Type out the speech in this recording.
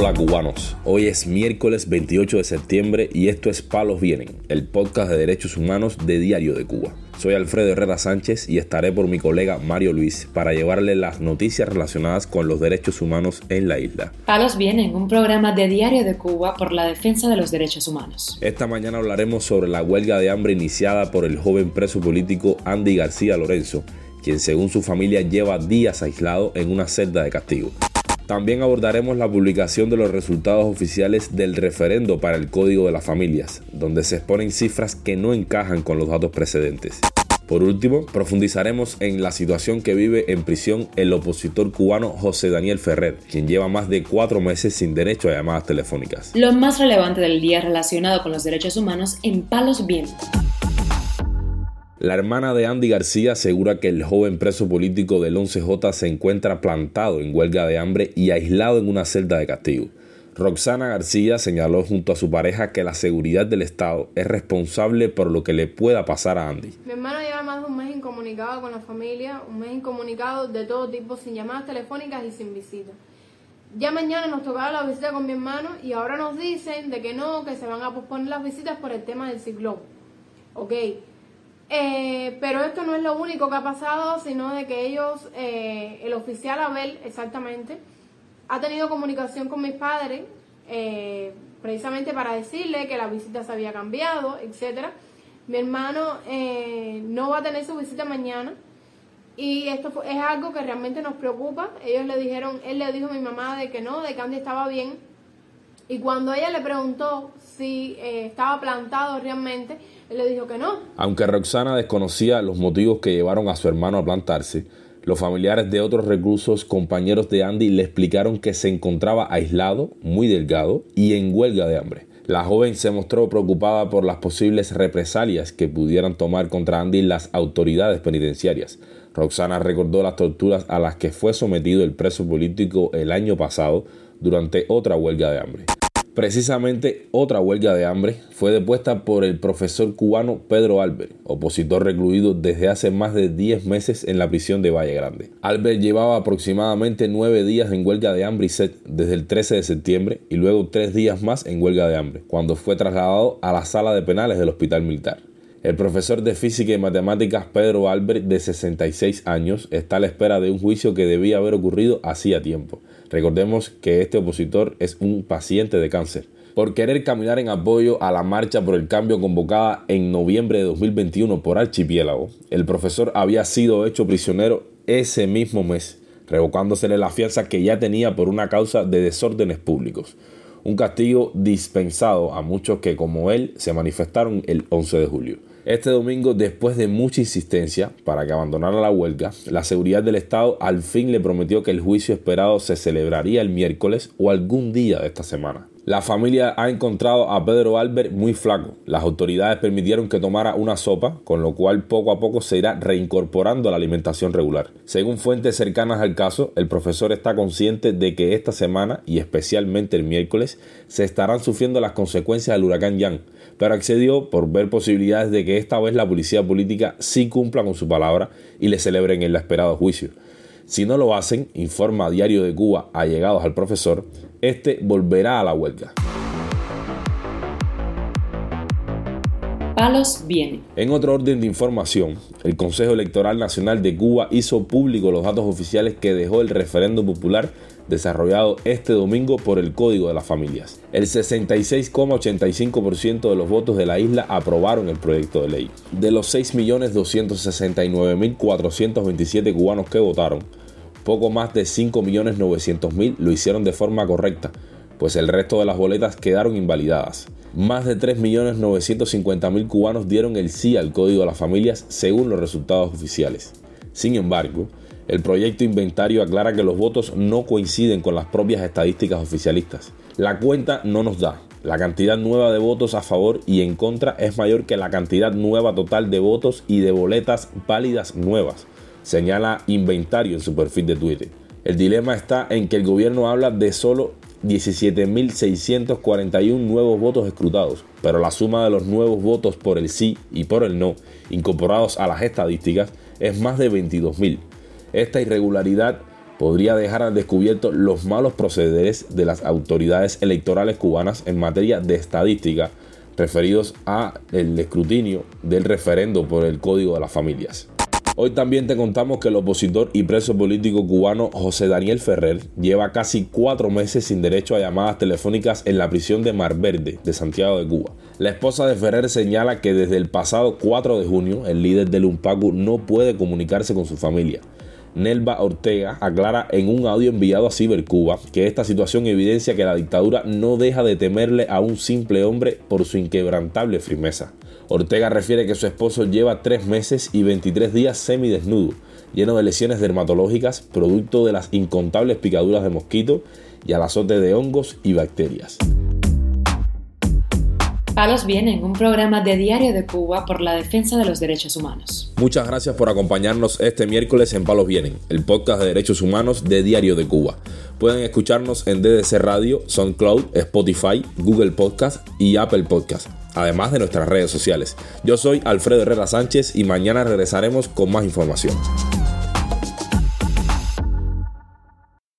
Hola cubanos, hoy es miércoles 28 de septiembre y esto es Palos Vienen, el podcast de derechos humanos de Diario de Cuba. Soy Alfredo Herrera Sánchez y estaré por mi colega Mario Luis para llevarle las noticias relacionadas con los derechos humanos en la isla. Palos Vienen, un programa de Diario de Cuba por la defensa de los derechos humanos. Esta mañana hablaremos sobre la huelga de hambre iniciada por el joven preso político Andy García Lorenzo, quien según su familia lleva días aislado en una celda de castigo. También abordaremos la publicación de los resultados oficiales del referendo para el Código de las Familias, donde se exponen cifras que no encajan con los datos precedentes. Por último, profundizaremos en la situación que vive en prisión el opositor cubano José Daniel Ferrer, quien lleva más de cuatro meses sin derecho a llamadas telefónicas. Lo más relevante del día relacionado con los derechos humanos en Palos Vientos. La hermana de Andy García asegura que el joven preso político del 11J se encuentra plantado en huelga de hambre y aislado en una celda de castigo. Roxana García señaló junto a su pareja que la seguridad del Estado es responsable por lo que le pueda pasar a Andy. Mi hermano lleva más de un mes incomunicado con la familia, un mes incomunicado de todo tipo, sin llamadas telefónicas y sin visitas. Ya mañana nos tocaba la visita con mi hermano y ahora nos dicen de que no, que se van a posponer las visitas por el tema del ciclón. Ok, eh, pero esto no es lo único que ha pasado, sino de que ellos, eh, el oficial Abel exactamente, ha tenido comunicación con mis padres, eh, precisamente para decirle que la visita se había cambiado, etcétera. Mi hermano no va a tener su visita mañana y esto es algo que realmente nos preocupa. Ellos le dijeron, él le dijo a mi mamá de que no, de que Andy estaba bien. Y cuando ella le preguntó si estaba plantado realmente, él le dijo que no. Aunque Roxana desconocía los motivos que llevaron a su hermano a plantarse, los familiares de otros reclusos, compañeros de Andy, le explicaron que se encontraba aislado, muy delgado y en huelga de hambre. La joven se mostró preocupada por las posibles represalias que pudieran tomar contra Andy las autoridades penitenciarias. Roxana recordó las torturas a las que fue sometido el preso político el año pasado durante otra huelga de hambre. Precisamente otra huelga de hambre fue depuesta por el profesor cubano Pedro Albert, opositor recluido desde hace más de 10 meses en la prisión de Valle Grande. Albert llevaba aproximadamente 9 días en huelga de hambre y sed desde el 13 de septiembre y luego 3 días más en huelga de hambre, cuando fue trasladado a la sala de penales del hospital militar. El profesor de física y matemáticas Pedro Albert, de 66 años, está a la espera de un juicio que debía haber ocurrido hacía tiempo. Recordemos que este opositor es un paciente de cáncer. Por querer caminar en apoyo a la marcha por el cambio convocada en noviembre de 2021 por Archipiélago, el profesor había sido hecho prisionero ese mismo mes, revocándosele la fianza que ya tenía por una causa de desórdenes públicos un castigo dispensado a muchos que como él se manifestaron el 11 de julio. Este domingo, después de mucha insistencia para que abandonara la huelga, la seguridad del Estado al fin le prometió que el juicio esperado se celebraría el miércoles o algún día de esta semana. La familia ha encontrado a Pedro Albert muy flaco. Las autoridades permitieron que tomara una sopa, con lo cual poco a poco se irá reincorporando a la alimentación regular. Según fuentes cercanas al caso, el profesor está consciente de que esta semana, y especialmente el miércoles, se estarán sufriendo las consecuencias del huracán Yan pero accedió por ver posibilidades de que esta vez la policía política sí cumpla con su palabra y le celebren el esperado juicio. Si no lo hacen, informa Diario de Cuba allegados al profesor, este volverá a la huelga. Palos viene. En otro orden de información, el Consejo Electoral Nacional de Cuba hizo público los datos oficiales que dejó el referendo popular desarrollado este domingo por el Código de las Familias. El 66,85% de los votos de la isla aprobaron el proyecto de ley. De los 6.269.427 cubanos que votaron, poco más de 5.900.000 lo hicieron de forma correcta, pues el resto de las boletas quedaron invalidadas. Más de 3.950.000 cubanos dieron el sí al Código de las Familias según los resultados oficiales. Sin embargo, el proyecto inventario aclara que los votos no coinciden con las propias estadísticas oficialistas. La cuenta no nos da. La cantidad nueva de votos a favor y en contra es mayor que la cantidad nueva total de votos y de boletas válidas nuevas, señala Inventario en su perfil de Twitter. El dilema está en que el gobierno habla de solo 17.641 nuevos votos escrutados, pero la suma de los nuevos votos por el sí y por el no, incorporados a las estadísticas, es más de 22.000. Esta irregularidad podría dejar al descubierto los malos procederes de las autoridades electorales cubanas en materia de estadística referidos a el escrutinio del referendo por el Código de las Familias. Hoy también te contamos que el opositor y preso político cubano José Daniel Ferrer lleva casi cuatro meses sin derecho a llamadas telefónicas en la prisión de Mar Verde de Santiago de Cuba. La esposa de Ferrer señala que desde el pasado 4 de junio el líder del UNPACU no puede comunicarse con su familia. Nelva Ortega aclara en un audio enviado a Cibercuba que esta situación evidencia que la dictadura no deja de temerle a un simple hombre por su inquebrantable firmeza. Ortega refiere que su esposo lleva tres meses y 23 días semidesnudo, lleno de lesiones dermatológicas, producto de las incontables picaduras de mosquito y al azote de hongos y bacterias. Palos Vienen, un programa de Diario de Cuba por la defensa de los derechos humanos. Muchas gracias por acompañarnos este miércoles en Palos Vienen, el podcast de derechos humanos de Diario de Cuba. Pueden escucharnos en DDC Radio, SoundCloud, Spotify, Google Podcast y Apple Podcast además de nuestras redes sociales. Yo soy Alfredo Herrera Sánchez y mañana regresaremos con más información.